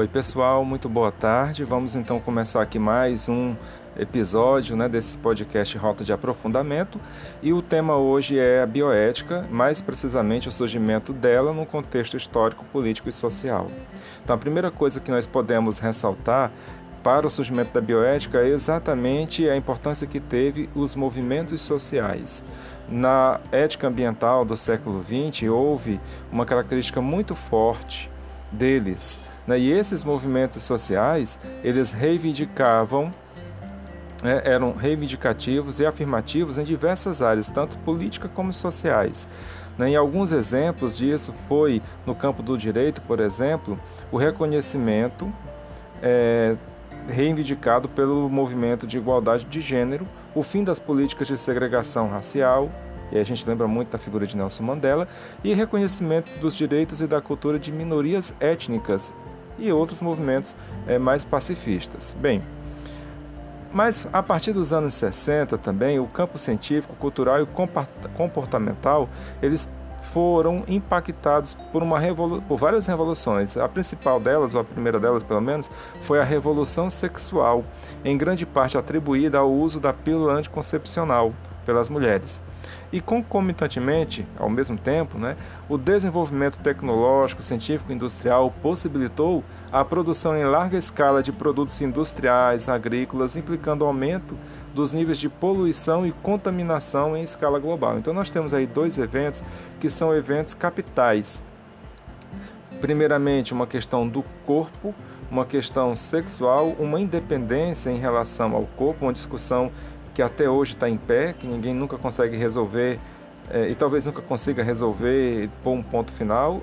Oi pessoal, muito boa tarde. Vamos então começar aqui mais um episódio né, desse podcast Rota de Aprofundamento e o tema hoje é a bioética, mais precisamente o surgimento dela no contexto histórico, político e social. Então a primeira coisa que nós podemos ressaltar para o surgimento da bioética é exatamente a importância que teve os movimentos sociais. Na ética ambiental do século XX houve uma característica muito forte deles? E esses movimentos sociais, eles reivindicavam, né, eram reivindicativos e afirmativos em diversas áreas, tanto política como sociais. Né? Em alguns exemplos disso foi no campo do direito, por exemplo, o reconhecimento é, reivindicado pelo movimento de igualdade de gênero, o fim das políticas de segregação racial, e a gente lembra muito da figura de Nelson Mandela, e reconhecimento dos direitos e da cultura de minorias étnicas e outros movimentos é, mais pacifistas. Bem, mas a partir dos anos 60 também, o campo científico, cultural e comportamental, eles foram impactados por, uma por várias revoluções. A principal delas, ou a primeira delas pelo menos, foi a revolução sexual, em grande parte atribuída ao uso da pílula anticoncepcional pelas mulheres. E concomitantemente, ao mesmo tempo, né, o desenvolvimento tecnológico, científico e industrial possibilitou a produção em larga escala de produtos industriais, agrícolas, implicando aumento dos níveis de poluição e contaminação em escala global. Então nós temos aí dois eventos que são eventos capitais. Primeiramente, uma questão do corpo, uma questão sexual, uma independência em relação ao corpo, uma discussão que até hoje está em pé, que ninguém nunca consegue resolver é, e talvez nunca consiga resolver pôr um ponto final.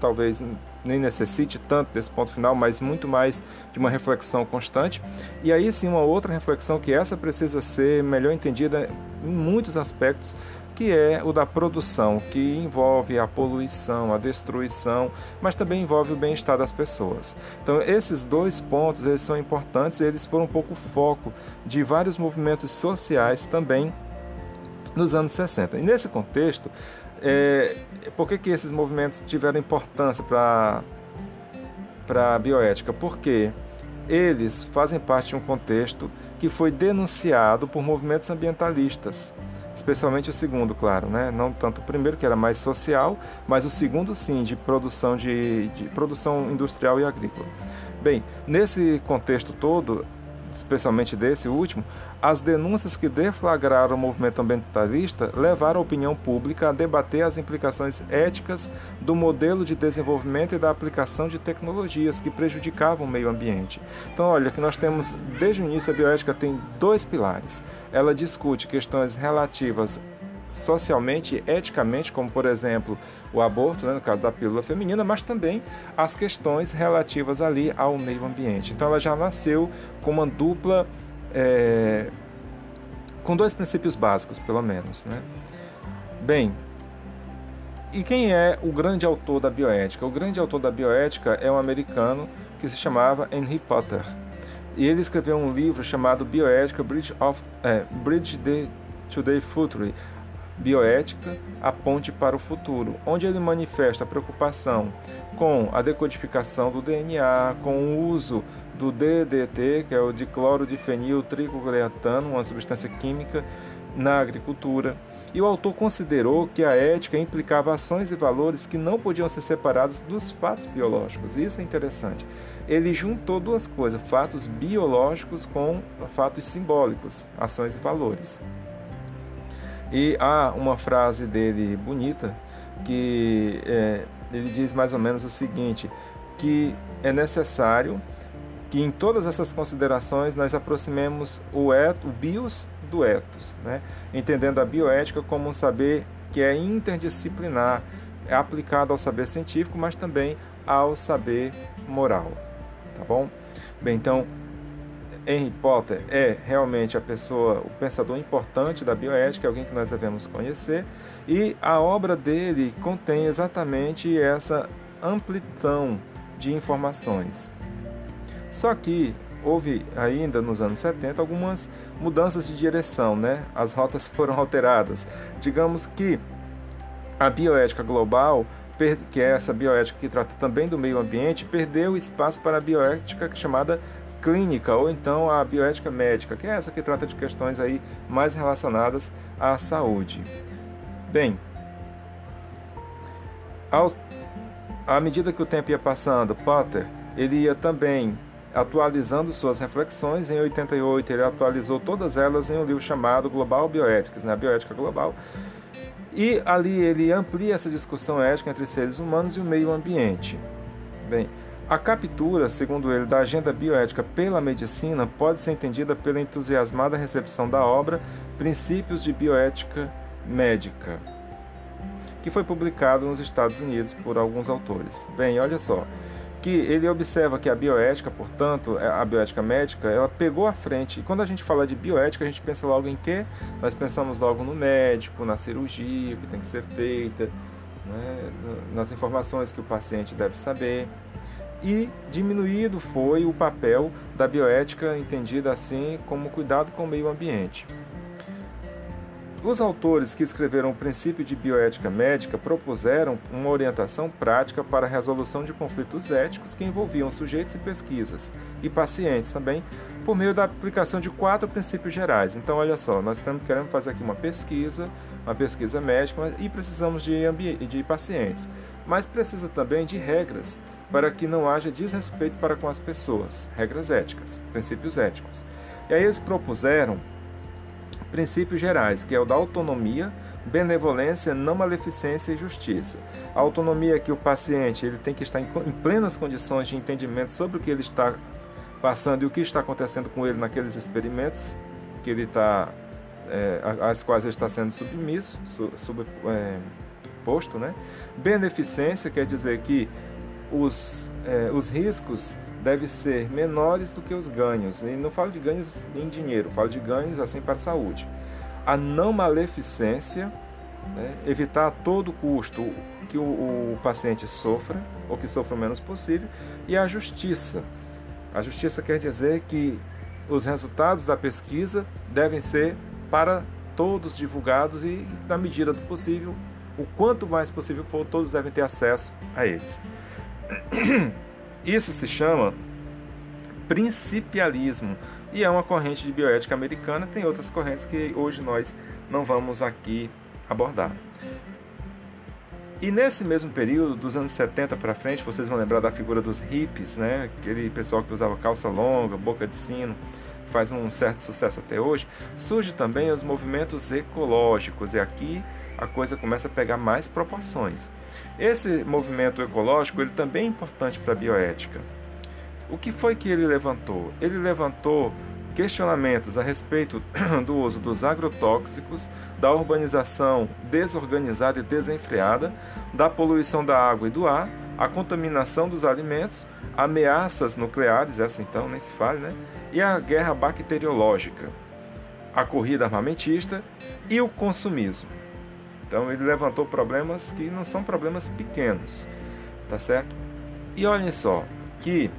Talvez nem necessite tanto desse ponto final, mas muito mais de uma reflexão constante. E aí sim, uma outra reflexão que essa precisa ser melhor entendida em muitos aspectos, que é o da produção, que envolve a poluição, a destruição, mas também envolve o bem-estar das pessoas. Então, esses dois pontos eles são importantes, eles foram um pouco foco de vários movimentos sociais também nos anos 60. E nesse contexto, é, por que, que esses movimentos tiveram importância para a bioética? Porque eles fazem parte de um contexto que foi denunciado por movimentos ambientalistas especialmente o segundo, claro, né? não tanto o primeiro que era mais social, mas o segundo sim de produção de, de produção industrial e agrícola. Bem, nesse contexto todo, especialmente desse último, as denúncias que deflagraram o movimento ambientalista levaram a opinião pública a debater as implicações éticas do modelo de desenvolvimento e da aplicação de tecnologias que prejudicavam o meio ambiente. Então, olha, que nós temos desde o início a bioética tem dois pilares. Ela discute questões relativas socialmente e eticamente, como por exemplo o aborto, né, no caso da pílula feminina, mas também as questões relativas ali ao meio ambiente. Então ela já nasceu com uma dupla é, com dois princípios básicos, pelo menos. Né? Bem, e quem é o grande autor da bioética? O grande autor da bioética é um americano que se chamava Henry Potter. E ele escreveu um livro chamado Bioética Bridge, of, é, Bridge the, to the Future, Bioética, a ponte para o futuro, onde ele manifesta a preocupação com a decodificação do DNA, com o uso do DDT, que é o dicloro de fenil uma substância química na agricultura. E o autor considerou que a ética implicava ações e valores que não podiam ser separados dos fatos biológicos. Isso é interessante. Ele juntou duas coisas, fatos biológicos com fatos simbólicos, ações e valores. E há uma frase dele bonita que é, ele diz mais ou menos o seguinte: que é necessário que em todas essas considerações nós aproximemos o, eto, o bios do ethos, né? entendendo a bioética como um saber que é interdisciplinar, é aplicado ao saber científico, mas também ao saber moral, tá bom? Bem, então Henry Potter é realmente a pessoa, o pensador importante da bioética, alguém que nós devemos conhecer, e a obra dele contém exatamente essa amplidão de informações. Só que houve ainda nos anos 70 algumas mudanças de direção, né? As rotas foram alteradas. Digamos que a bioética global que é essa bioética que trata também do meio ambiente, perdeu espaço para a bioética chamada clínica ou então a bioética médica, que é essa que trata de questões aí mais relacionadas à saúde. Bem, ao, à medida que o tempo ia passando, Potter ele ia também atualizando suas reflexões. Em 88 ele atualizou todas elas em um livro chamado Global Bioéticas, né? bioética global. E ali ele amplia essa discussão ética entre seres humanos e o meio ambiente. Bem, a captura, segundo ele, da agenda bioética pela medicina pode ser entendida pela entusiasmada recepção da obra Princípios de Bioética Médica, que foi publicado nos Estados Unidos por alguns autores. Bem, olha só, que ele observa que a bioética, portanto, é, a bioética médica, ela pegou à frente. E quando a gente fala de bioética, a gente pensa logo em quê? Nós pensamos logo no médico, na cirurgia que tem que ser feita, né? nas informações que o paciente deve saber e diminuído foi o papel da bioética entendida assim como cuidado com o meio ambiente. Os autores que escreveram o princípio de bioética médica propuseram uma orientação prática para a resolução de conflitos éticos que envolviam sujeitos e pesquisas, e pacientes também, por meio da aplicação de quatro princípios gerais. Então, olha só, nós estamos querendo fazer aqui uma pesquisa, uma pesquisa médica, e precisamos de, de pacientes, mas precisa também de regras para que não haja desrespeito para com as pessoas, regras éticas, princípios éticos. E aí eles propuseram princípios gerais, que é o da autonomia, benevolência, não maleficência e justiça. A autonomia é que o paciente ele tem que estar em, plenas condições de entendimento sobre o que ele está passando e o que está acontecendo com ele naqueles experimentos que ele está, é, às quais ele está sendo submisso, sub, é, posto, né? Beneficência quer dizer que os, é, os riscos devem ser menores do que os ganhos. E não falo de ganhos em dinheiro, falo de ganhos assim para a saúde. A não maleficência, né, evitar a todo custo que o, o paciente sofra, ou que sofra o menos possível, e a justiça. A justiça quer dizer que os resultados da pesquisa devem ser para todos divulgados e, na medida do possível, o quanto mais possível for, todos devem ter acesso a eles. Isso se chama principialismo e é uma corrente de bioética americana. Tem outras correntes que hoje nós não vamos aqui abordar. E nesse mesmo período, dos anos 70 para frente, vocês vão lembrar da figura dos hippies, né? aquele pessoal que usava calça longa, boca de sino, faz um certo sucesso até hoje. Surge também os movimentos ecológicos, e aqui a coisa começa a pegar mais proporções. Esse movimento ecológico ele também é importante para a bioética. O que foi que ele levantou? Ele levantou questionamentos a respeito do uso dos agrotóxicos, da urbanização desorganizada e desenfreada, da poluição da água e do ar, a contaminação dos alimentos, ameaças nucleares, essa então nem se fala, né? E a guerra bacteriológica, a corrida armamentista e o consumismo. Então ele levantou problemas que não são problemas pequenos, tá certo? E olhem só que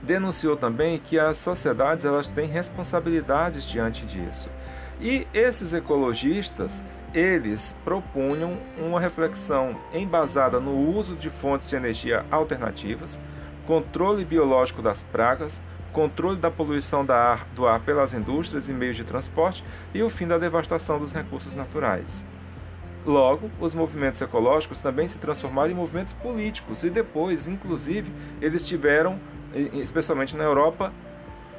denunciou também que as sociedades elas têm responsabilidades diante disso. E esses ecologistas, eles propunham uma reflexão embasada no uso de fontes de energia alternativas, controle biológico das pragas, controle da poluição do ar pelas indústrias e meios de transporte e o fim da devastação dos recursos naturais. Logo, os movimentos ecológicos também se transformaram em movimentos políticos e depois, inclusive, eles tiveram, especialmente na Europa,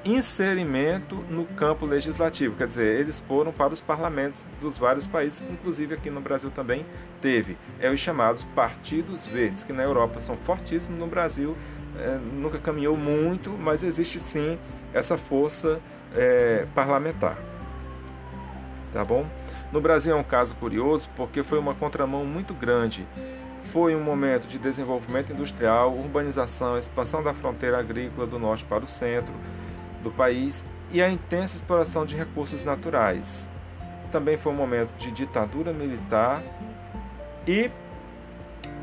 inserimento no campo legislativo, quer dizer, eles foram para os parlamentos dos vários países, inclusive aqui no Brasil também teve. É os chamados partidos verdes, que na Europa são fortíssimos, no Brasil é, nunca caminhou muito, mas existe sim essa força é, parlamentar. Tá bom? No Brasil é um caso curioso porque foi uma contramão muito grande. Foi um momento de desenvolvimento industrial, urbanização, expansão da fronteira agrícola do norte para o centro do país e a intensa exploração de recursos naturais. Também foi um momento de ditadura militar e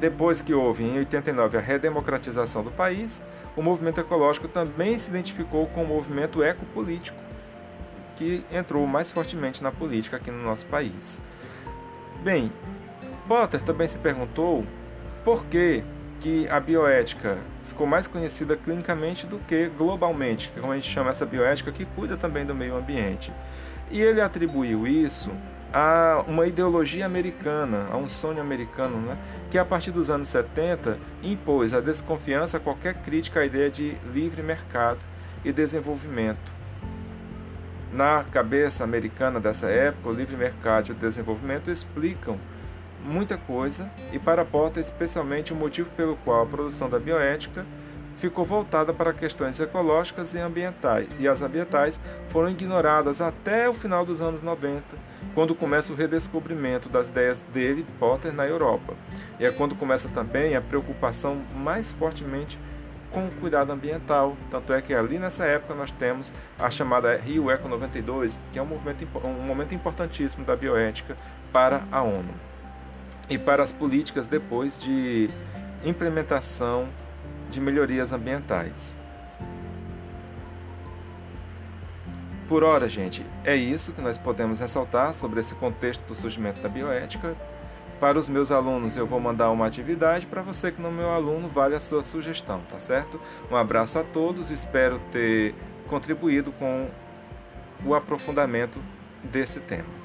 depois que houve em 89 a redemocratização do país, o movimento ecológico também se identificou com o movimento ecopolítico que entrou mais fortemente na política aqui no nosso país. Bem, Potter também se perguntou Por que, que a bioética ficou mais conhecida clinicamente do que globalmente, como a gente chama essa bioética que cuida também do meio ambiente? E ele atribuiu isso a uma ideologia americana, a um sonho americano, né? que a partir dos anos 70 impôs a desconfiança a qualquer crítica à ideia de livre mercado e desenvolvimento. Na cabeça americana dessa época, o livre mercado e o desenvolvimento explicam muita coisa e para Porter especialmente o motivo pelo qual a produção da bioética ficou voltada para questões ecológicas e ambientais, e as ambientais foram ignoradas até o final dos anos 90, quando começa o redescobrimento das ideias dele, Potter, na Europa. E é quando começa também a preocupação mais fortemente com o cuidado ambiental. Tanto é que ali nessa época nós temos a chamada Rio Eco 92, que é um, movimento, um momento importantíssimo da bioética para a ONU e para as políticas depois de implementação de melhorias ambientais. Por hora, gente, é isso que nós podemos ressaltar sobre esse contexto do surgimento da bioética. Para os meus alunos, eu vou mandar uma atividade. Para você que não é meu aluno, vale a sua sugestão, tá certo? Um abraço a todos, espero ter contribuído com o aprofundamento desse tema.